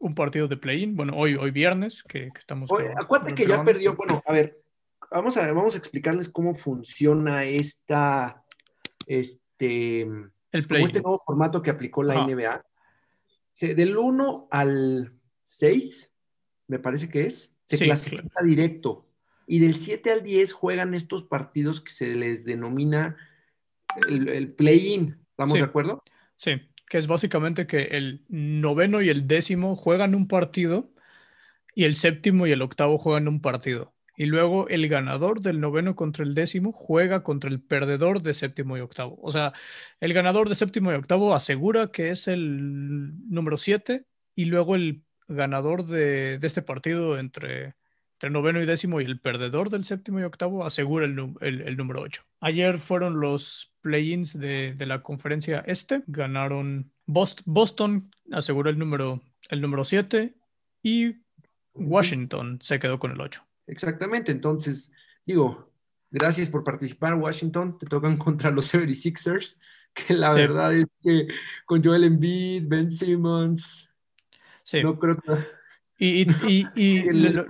un partido de play-in. Bueno, hoy, hoy viernes, que, estamos. acuérdate que ya perdió. Bueno, a ver, vamos a, vamos a explicarles cómo funciona esta. Este. El play este nuevo formato que aplicó la NBA. del 1 al 6, me parece que es, se clasifica directo y del 7 al 10 juegan estos partidos que se les denomina el, play-in. ¿Estamos de acuerdo? Sí, que es básicamente que el noveno y el décimo juegan un partido y el séptimo y el octavo juegan un partido. Y luego el ganador del noveno contra el décimo juega contra el perdedor de séptimo y octavo. O sea, el ganador de séptimo y octavo asegura que es el número 7 y luego el ganador de, de este partido entre entre noveno y décimo y el perdedor del séptimo y octavo asegura el, número 8. Ayer fueron los play-ins de, la conferencia este, ganaron Boston, aseguró el número, el número 7 y Washington se quedó con el 8. Exactamente, entonces digo, Gracias por participar, Washington. Te tocan contra los 76ers, que la verdad es que con Joel Embiid, Ben Simmons, sí. no creo que... Y, y, y, lo,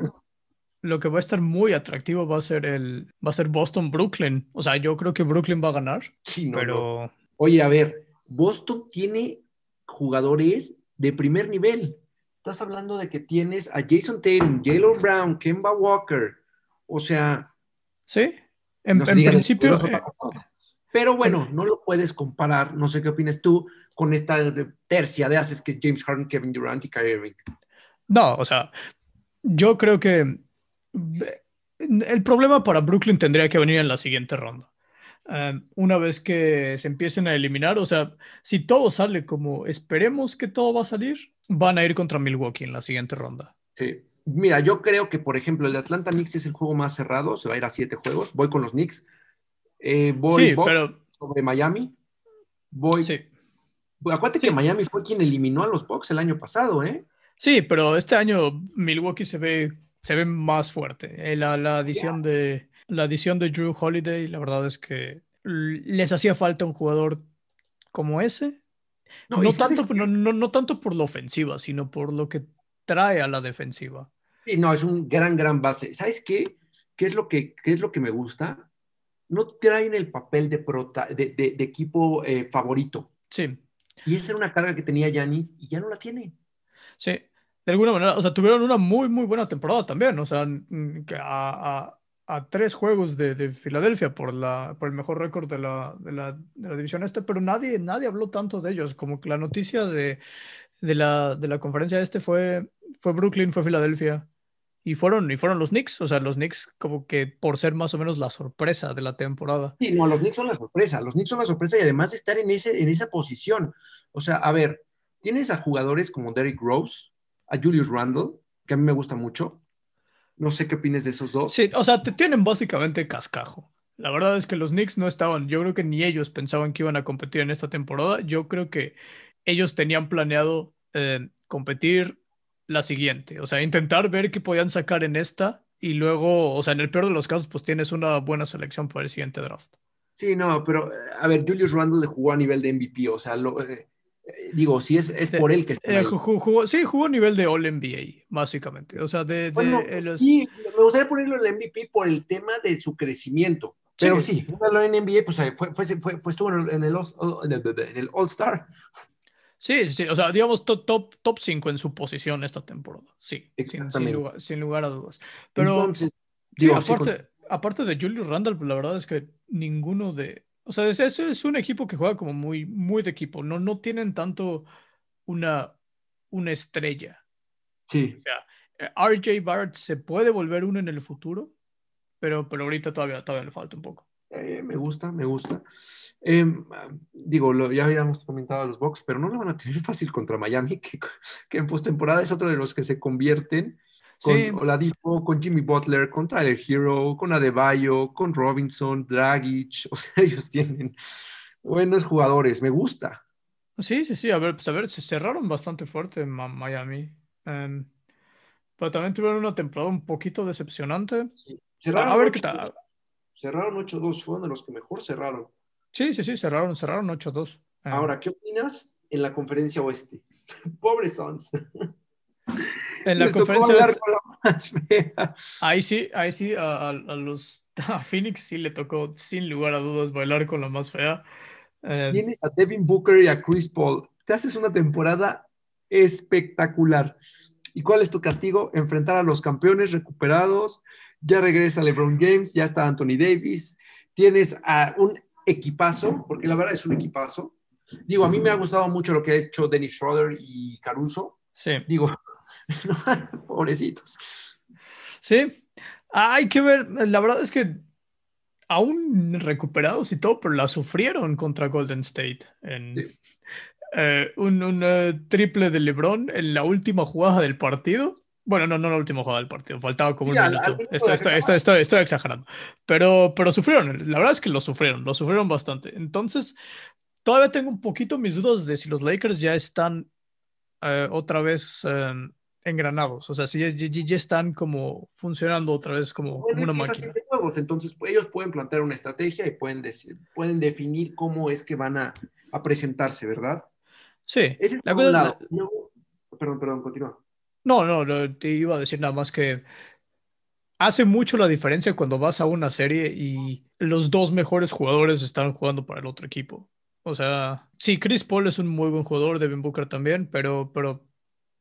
que va a estar muy atractivo va a ser el va a ser Boston Brooklyn. O sea, yo creo que Brooklyn va a ganar. Sí, no, pero. Oye, a ver, Boston tiene jugadores de primer nivel. Estás hablando de que tienes a Jason Tatum, Jalen Brown, Kemba Walker. O sea. Sí. En, principio. Eh, pero bueno, no lo puedes comparar, no sé qué opinas tú, con esta tercia de haces que es James Harden, Kevin Durant y Kyrie Irving. No, o sea, yo creo que el problema para Brooklyn tendría que venir en la siguiente ronda. Eh, una vez que se empiecen a eliminar, o sea, si todo sale como esperemos que todo va a salir, van a ir contra Milwaukee en la siguiente ronda. Sí. Mira, yo creo que, por ejemplo, el Atlanta Knicks es el juego más cerrado, se va a ir a siete juegos. Voy con los Knicks. Eh, voy pero... sobre Miami. Voy. Sí. Acuérdate que Miami fue quien eliminó a los Bucks el año pasado, ¿eh? Sí, pero este año Milwaukee se ve, se ve más fuerte. Eh, la, la, adición de, la adición de Drew Holiday, la verdad es que les hacía falta un jugador como ese. No, tanto, no, no, tanto por la ofensiva, sino por lo que trae a la defensiva. Sí, no, es un gran, gran base. ¿Sabes qué? ¿Qué es lo que, qué es lo que me gusta? No traen el papel de, de, de, equipo eh, favorito. Sí. Y esa era una carga que tenía Yanis y ya no la tiene. Sí, de alguna manera, o sea, tuvieron una muy, muy buena temporada también, o sea, a, a, a tres juegos de, de, Filadelfia por, la, por el mejor récord de la, de, la, de la, división este, pero nadie, nadie habló tanto de ellos, como que la noticia de, de, la, de la conferencia este fue, fue Brooklyn, fue Filadelfia. Y fueron, y fueron los Knicks, o sea, los Knicks como que por ser más o menos la sorpresa de la temporada. Sí, no, los Knicks son la sorpresa, los Knicks son la sorpresa y además de estar en, ese, en esa posición. O sea, a ver, Tienes a jugadores como Derrick Rose, a Julius Randle, que a mí me gusta mucho. No sé qué opines de esos dos. Sí, o sea, te tienen básicamente cascajo. La verdad es que los Knicks no estaban, yo creo que ni ellos pensaban que iban a competir en esta temporada. Yo creo que ellos tenían planeado eh, competir la siguiente, o sea, intentar ver qué podían sacar en esta y luego, o sea, en el peor de los casos, pues tienes una buena selección para el siguiente draft. Sí, no, pero a ver, Julius Randle le jugó a nivel de MVP, o sea, lo, eh, digo, si es, es por él que está. Eh, jugó, sí, jugó a nivel de All NBA, básicamente. O sea, de. Sí, me gustaría ponerlo en el MVP por el tema de su crecimiento. Pero sí, sí en NBA, pues fue, fue, fue, fue estuvo en el, en el All-Star. Sí, sí, o sea, digamos top, top, top 5 en su posición esta temporada. Sí, sin, sin, lugar, sin, lugar, a dudas. Pero, digo, aparte, aparte de Julius Randall, pues la verdad es que ninguno de, o sea, es, es, un equipo que juega como muy, muy de equipo. No, no tienen tanto una, una estrella. Sí. O sea, eh, RJ Barrett se puede volver uno en el futuro, pero, pero ahorita todavía, todavía le falta un poco. Eh, me gusta, me gusta. Em, digo, lo, ya habíamos comentado a los Bucks, pero no lo van a tener fácil contra Miami, que, que en postemporada es otro de los que se convierten con sí. Oladipo, con Jimmy Butler, con Tyler Hero, con Adebayo, con Robinson, Dragic, o sea, ellos tienen buenos jugadores, me gusta. Sí, sí, sí, a ver, pues a ver, se cerraron bastante fuerte en Miami. Um, pero también tuvieron una temporada un poquito decepcionante. Sí. Cerraron a ver qué tal. Cerraron 8-2, fueron de los que mejor cerraron. Sí, sí, sí, cerraron, cerraron 8-2. Ahora, ¿qué opinas en la conferencia oeste? Pobre Sons. En la conferencia. Ahí sí, ahí sí, a, los a Phoenix sí le tocó, sin lugar a dudas, bailar con la más fea. Eh, Tienes a Devin Booker y a Chris Paul. Te haces una temporada espectacular. ¿Y cuál es tu castigo? Enfrentar a los campeones recuperados. Ya regresa LeBron James, ya está Anthony Davis. Tienes a un equipazo, porque la verdad es un equipazo. Digo, a mí me ha gustado mucho lo que ha hecho Dennis Schroeder y Caruso. Sí. Digo, Pobrecitos. Sí, hay que ver, la verdad es que aún recuperados y todo, pero la sufrieron contra Golden State. En, eh, un, eh, triple de LeBron en la última jugada del partido. Bueno, no, no la última jugada del partido, faltaba como un minuto. Estoy, estoy, exagerando. Pero, pero sufrieron, la verdad es que lo sufrieron, lo sufrieron bastante. Entonces, todavía tengo un poquito mis dudas de si los Lakers ya están eh, otra vez engranados, o sea, si ya, están como funcionando otra vez como, una máquina. Nuevos, entonces pues, ellos pueden plantear una estrategia y pueden, decir, pueden definir cómo es que van a, a presentarse, ¿verdad? Sí. la cosa, Perdón, perdón, continúa. No, no, te iba a decir nada más que hace mucho la diferencia cuando vas a una serie y los dos mejores jugadores están jugando para el otro equipo. O sea, sí, Chris Paul es un muy buen jugador, Devin Booker también, pero, pero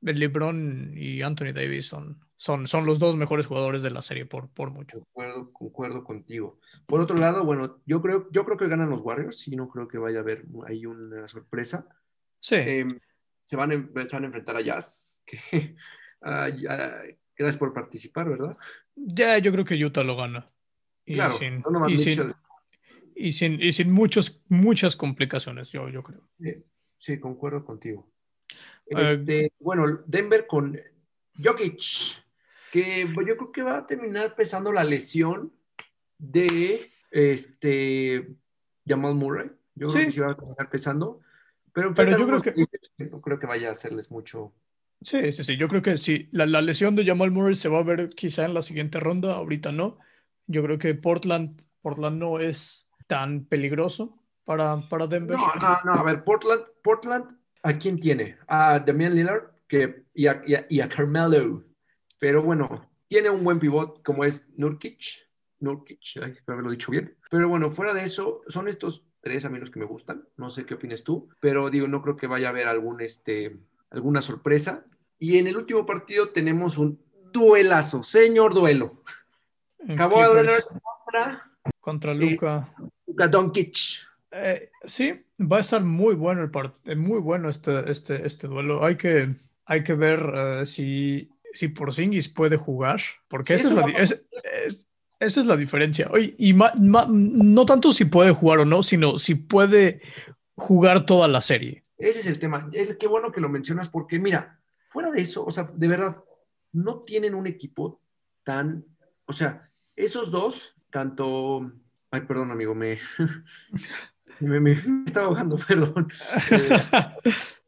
LeBron y Anthony Davis son, son, son los dos mejores jugadores de la serie por, por mucho. Concuerdo, concuerdo contigo. Por otro lado, bueno, yo creo, yo creo que ganan los Warriors y no creo que vaya a haber ahí una sorpresa. Sí. Em, se, van a, se, van a, enfrentar a Jazz, que gracias por participar, ¿verdad? Ya, yo creo que Utah lo gana. Y claro, sin, y, sin, y, sin, y, sin, muchos, muchas complicaciones, yo, yo creo. Sí, concuerdo contigo. Este, bueno, Denver con Jokic, que yo creo que va a terminar pesando la lesión de este Jamal Murray. Yo creo que sí va a terminar pesando. Pero, pero yo creo que... No creo que vaya a hacerles mucho, Sí, sí, sí. Yo creo que sí. La, la, lesión de Jamal Murray se va a ver quizá en la siguiente ronda. Ahorita no. Yo creo que Portland, Portland no es tan peligroso para, para Denver. No, no, no. A ver, Portland, Portland, ¿a quién tiene? A Damian Lillard que, y, a, y, a, Carmelo. Pero bueno, tiene un buen pivot como es Nurkic. Nurkic, espero haberlo dicho bien. Pero bueno, fuera de eso, son estos tres a mí los que me gustan. No sé qué opinas tú, pero digo, no creo que vaya a haber algún este alguna sorpresa. Y en el último partido tenemos un duelazo, señor duelo. Acabó contra, contra Luca. Luca Doncic. Eh, sí, va a estar muy bueno el partido, muy bueno este, este, este duelo. Hay que, hay que ver uh, si, si Porzingis puede jugar, porque esa, es la, es, esa, es la, diferencia. y no tanto si puede jugar o no, sino si puede jugar toda la serie. Ese es el tema. Es, qué bueno que lo mencionas porque, mira, fuera de eso, o sea, de verdad, no tienen un equipo tan, o sea, esos dos, tanto, ay, perdón, amigo, me, me, estaba ahogando, perdón. Eh,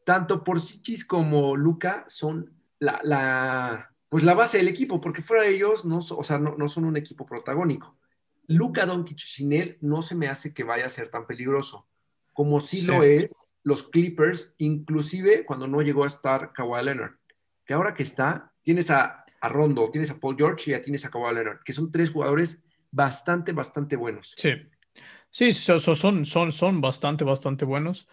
tanto por Sichis como Luca son la, la, pues la base del equipo, porque fuera de ellos, no, o sea, no, no son un equipo protagónico. Luca Doncic sin él no se me hace que vaya a ser tan peligroso, como sí. lo es los Clippers, inclusive cuando no llegó a estar Kawhi Leonard. Que ahora que está, tienes a, Rondo, tienes a Paul George y ya tienes a Kawhi Leonard, que son tres jugadores bastante, bastante buenos. Sí, sí, son, son, son bastante, bastante buenos.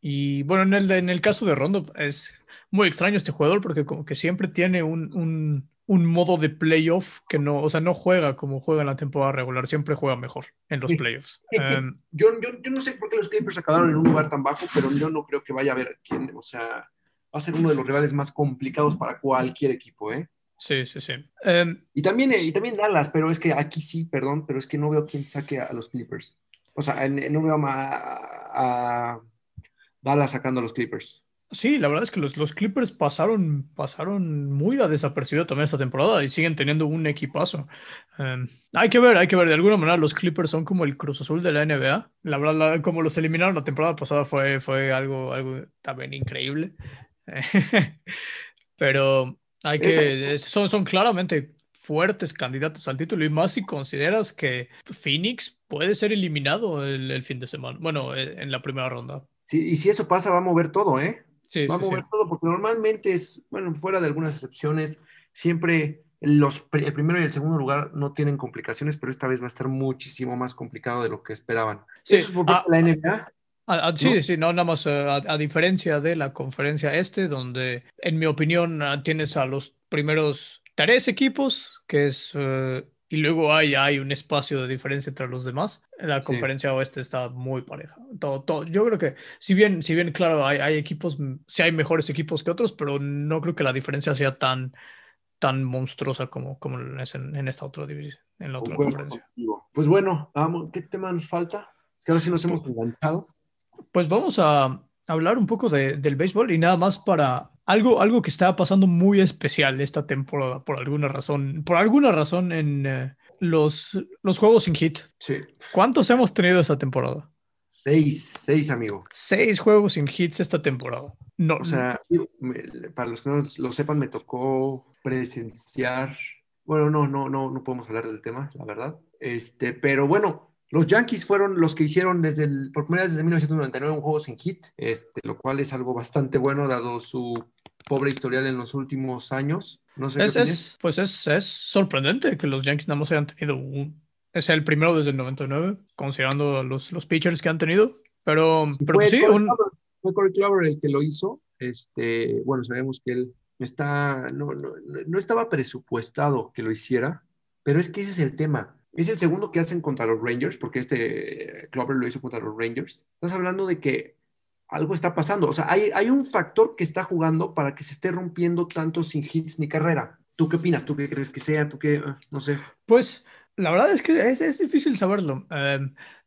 Y bueno, en el, en el caso de Rondo es muy extraño este jugador porque como que siempre tiene un un modo de playoff que no, o sea, no juega como juega en la temporada regular, siempre juega mejor en los playoffs. Em, yo, yo, no sé por qué los Clippers acabaron en un lugar tan bajo, pero yo no creo que vaya a haber quién, o sea, va a ser uno de los rivales más complicados para cualquier equipo, ¿eh? Sí, sí, sí. Em, y, también, y también Dallas, pero es que aquí sí, perdón, pero es que no veo quién saque a los Clippers. O sea, no veo a, a Dallas sacando a los Clippers. Sí, la verdad es que los, los Clippers pasaron, pasaron muy a desapercibido también esta temporada y siguen teniendo un equipazo. Em, hay que ver, hay que ver. De alguna manera, los Clippers son como el Cruz Azul de la NBA. La verdad, como los eliminaron la temporada pasada fue, fue algo, algo también increíble. Pero hay que. Son, son claramente fuertes candidatos al título y más si consideras que Phoenix puede ser eliminado el, el fin de semana. Bueno, en la primera ronda. Sí, y si eso pasa, va a mover todo, ¿eh? Vamos a ver todo, porque normalmente es, bueno, fuera de algunas excepciones, siempre los, el primero y el segundo lugar no tienen complicaciones, pero esta vez va a estar muchísimo más complicado de lo que esperaban. Sí, Eso es por ah, la NBA. Ah, ah, sí, sí, no, nada más eh, a, diferencia de la conferencia este, donde en mi opinión tienes a los primeros tres equipos, que es eh, y luego hay, hay un espacio de diferencia entre los demás. La conferencia oeste está muy pareja. Todo, todo. Yo creo que, si bien, si bien claro, hay, hay equipos, sí hay mejores equipos que otros, pero no creo que la diferencia sea tan, tan monstruosa como, como es en, esta otra división, en la otra conferencia. Pues bueno, vamos, ¿qué tema nos falta? Es que ahora sí nos hemos enganchado. Pues vamos a hablar un poco de, del béisbol y nada más para algo, algo que estaba pasando muy especial esta temporada, por alguna razón, por alguna razón en eh, los, los juegos sin hit. Sí. ¿Cuántos hemos tenido esta temporada? Seis, seis, amigo. Seis juegos sin hits esta temporada. No, O sea, para los que no lo sepan, me tocó presenciar. Bueno, no, no, no, no podemos hablar del tema, la verdad. Este, pero bueno, los Yankees fueron los que hicieron desde el, por primera vez desde 1999 un juego sin hit, este, lo cual es algo bastante bueno dado su pobre historial en los últimos años. No sé es, qué es, pues es, es sorprendente que los Yankees nada más hayan tenido un... Es el primero desde el 99, considerando los, los pitchers que han tenido. Pero, Sí, pero fue, pues sí, Corey un, Kluber, fue Corey Kluber el que lo hizo. Este, bueno, sabemos que él está, no, no, no estaba presupuestado que lo hiciera, pero es que ese es el tema. Es el segundo que hacen contra los Rangers, porque este Clover lo hizo contra los Rangers. Estás hablando de que algo está pasando. O sea, hay, hay un factor que está jugando para que se esté rompiendo tanto sin hits ni carrera. ¿Tú qué opinas? ¿Tú qué crees que sea? ¿Tú qué? Ah, No sé. Pues la verdad es que es, es difícil saberlo. Eh,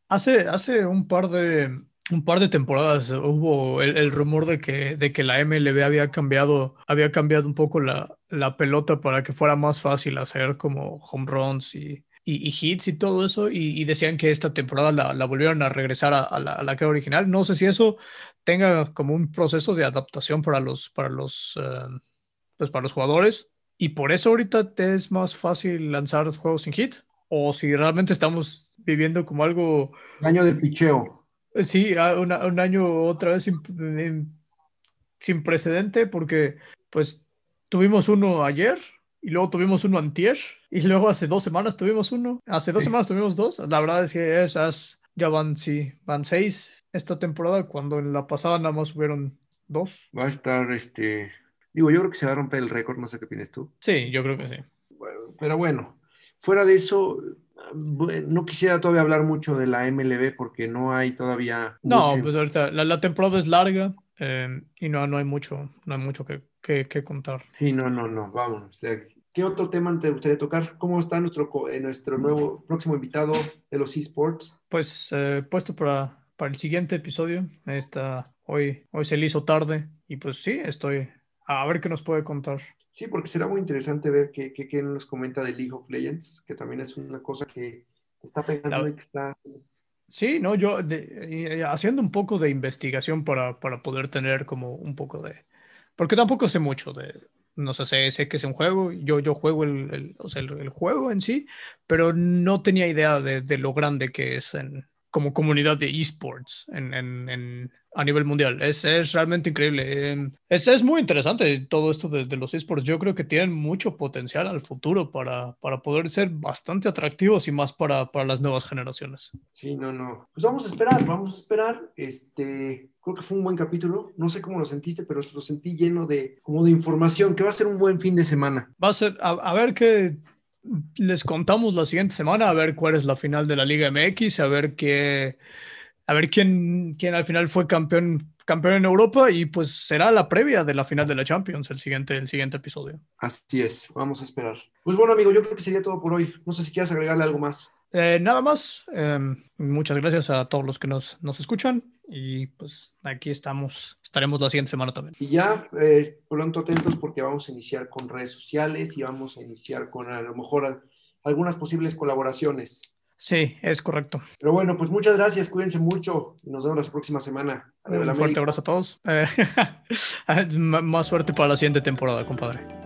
hace, hace un par de, un par de temporadas hubo el, rumor de que, de que la MLB había cambiado, había cambiado un poco la, la pelota para que fuera más fácil hacer como home runs y, y, hits y todo eso. Y, decían que esta temporada la, la volvieron a regresar a, a la, a la que era original. No sé si eso tenga como un proceso de adaptación para los, para los, eh, pues para los jugadores. Y por eso ahorita te es más fácil lanzar juegos sin hit. O si realmente estamos viviendo como algo, Daño de picheo. eh, sí, una- un año otra vez sin, sin precedente, porque pues tuvimos uno ayer y luego tuvimos uno antier y luego hace dos semanas tuvimos uno. Hace dos Sí. semanas tuvimos dos. La verdad es que esas ya van, sí, van seis esta temporada, cuando en la pasada nada más hubieron dos. Va a estar, este, digo, yo creo que se va a romper el récord, no sé qué opinas tú. Sí, yo creo que sí. Bueno, Pero bueno, fuera de eso, no quisiera todavía hablar mucho de la MLB porque no hay todavía No, mucho- pues ahorita la, la temporada es larga eh, y no, no hay mucho, no hay mucho que, que, que contar. Sí, no, no, no, vamos. ¿Qué otro tema te gustaría tocar? ¿Cómo está nuestro, eh, nuestro nuevo próximo invitado de los esports? Pues eh, puesto para, para el siguiente episodio. Está, hoy, hoy se le hizo tarde y pues sí, estoy a ver qué nos puede contar. Sí, porque será muy interesante ver qué, qué, qué nos comenta de League of Legends, que también es una cosa que está pegando La- y que está... Sí, no, yo de- haciendo un poco de investigación para, para poder tener como un poco de... Porque tampoco sé mucho de... No sé, sé, sé que es un juego, yo, yo juego el, el- o sea, el, el juego en sí, pero no tenía idea de, de lo grande que es en, como comunidad de esports en, en- en- a nivel mundial. Es, es realmente increíble. Eh, Es, es muy interesante todo esto de, de los esports. Yo creo que tienen mucho potencial al futuro para, para poder ser bastante atractivos y más para, para las nuevas generaciones. Sí, no, no. Pues vamos a esperar, vamos a esperar. Este, creo que fue un buen capítulo. No sé cómo lo sentiste, pero lo sentí lleno de, como de información, que va a ser un buen fin de semana. Va a ser, a, a ver qué les contamos la siguiente semana, a ver cuál es la final de la Liga MX, a ver qué, a ver quién, quién al final fue campeón, campeón en Europa y pues será la previa de la final de la Champions, el siguiente, el siguiente episodio. Así es, vamos a esperar. Pues bueno, amigo, yo creo que sería todo por hoy. No sé si quieres agregarle algo más. Eh, nada más, eh, muchas gracias a todos los que nos, nos escuchan y pues aquí estamos, estaremos la siguiente semana también. Y ya, eh, pronto atentos porque vamos a iniciar con redes sociales y vamos a iniciar con a lo mejor a- algunas posibles colaboraciones. Sí, es correcto. Pero bueno, pues muchas gracias, cuídense mucho y nos vemos la próxima semana. Un fuerte abrazo a todos. Eh, más suerte para la siguiente temporada, compadre.